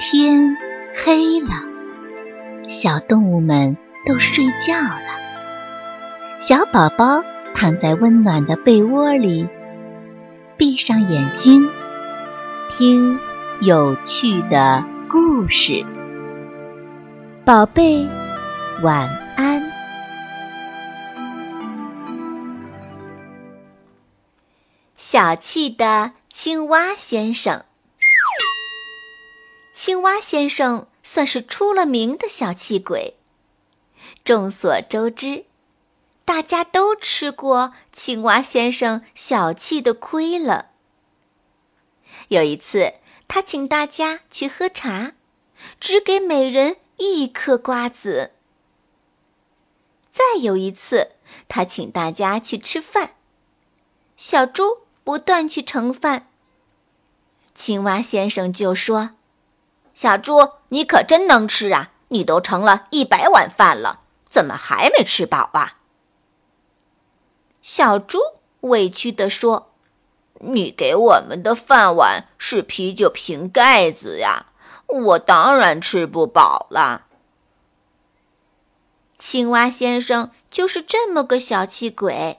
天黑了，小动物们都睡觉了。小宝宝躺在温暖的被窝里，闭上眼睛，听有趣的故事。宝贝，晚安。小气的青蛙先生。青蛙先生算是出了名的小气鬼。众所周知，大家都吃过青蛙先生小气的亏了。有一次，他请大家去喝茶，只给每人一颗瓜子。再有一次，他请大家去吃饭，小猪不断去盛饭。青蛙先生就说。小猪，你可真能吃啊！你都盛了一百碗饭了，怎么还没吃饱啊？小猪委屈地说：“你给我们的饭碗是啤酒瓶盖子呀，我当然吃不饱了。”青蛙先生就是这么个小气鬼。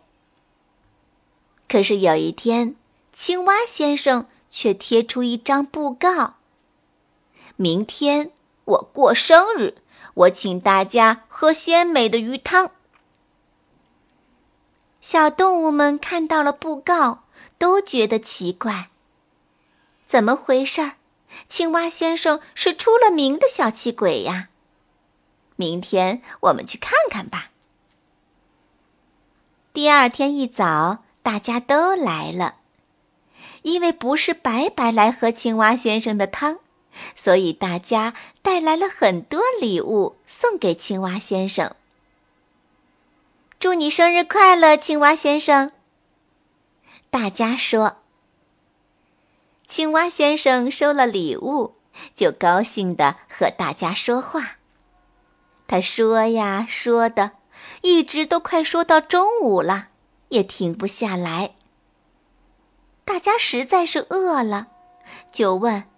可是有一天，青蛙先生却贴出一张布告。明天我过生日，我请大家喝鲜美的鱼汤。小动物们看到了布告，都觉得奇怪。怎么回事儿？青蛙先生是出了名的小气鬼呀！明天我们去看看吧。第二天一早，大家都来了，因为不是白白来喝青蛙先生的汤。所以大家带来了很多礼物送给青蛙先生。祝你生日快乐，青蛙先生！大家说。青蛙先生收了礼物，就高兴的和大家说话。他说呀说的，一直都快说到中午了，也停不下来。大家实在是饿了，就问。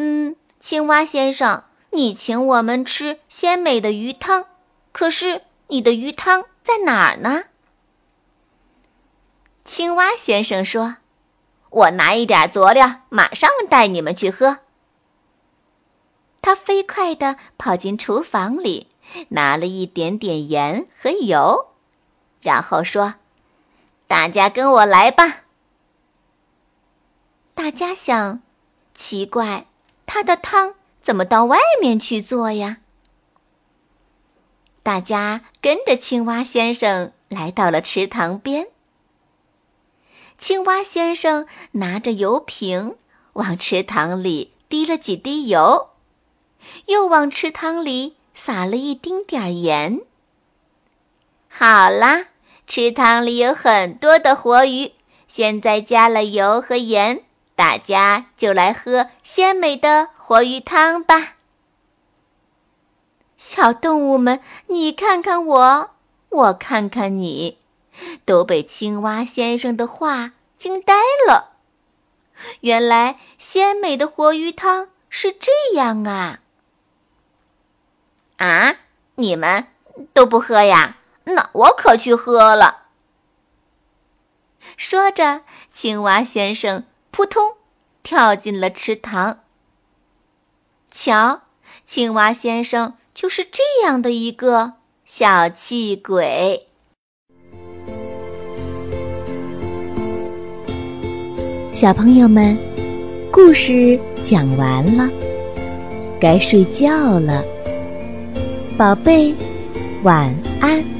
嗯，青蛙先生，你请我们吃鲜美的鱼汤，可是你的鱼汤在哪儿呢？青蛙先生说：“我拿一点佐料，马上带你们去喝。”他飞快地跑进厨房里，拿了一点点盐和油，然后说：“大家跟我来吧。”大家想，奇怪。他的汤怎么到外面去做呀？大家跟着青蛙先生来到了池塘边。青蛙先生拿着油瓶往池塘里滴了几滴油，又往池塘里撒了一丁点儿盐。好啦，池塘里有很多的活鱼，现在加了油和盐。大家就来喝鲜美的活鱼汤吧。小动物们，你看看我，我看看你，都被青蛙先生的话惊呆了。原来鲜美的活鱼汤是这样啊！啊，你们都不喝呀？那我可去喝了。说着，青蛙先生。扑通，跳进了池塘。瞧，青蛙先生就是这样的一个小气鬼。小朋友们，故事讲完了，该睡觉了，宝贝，晚安。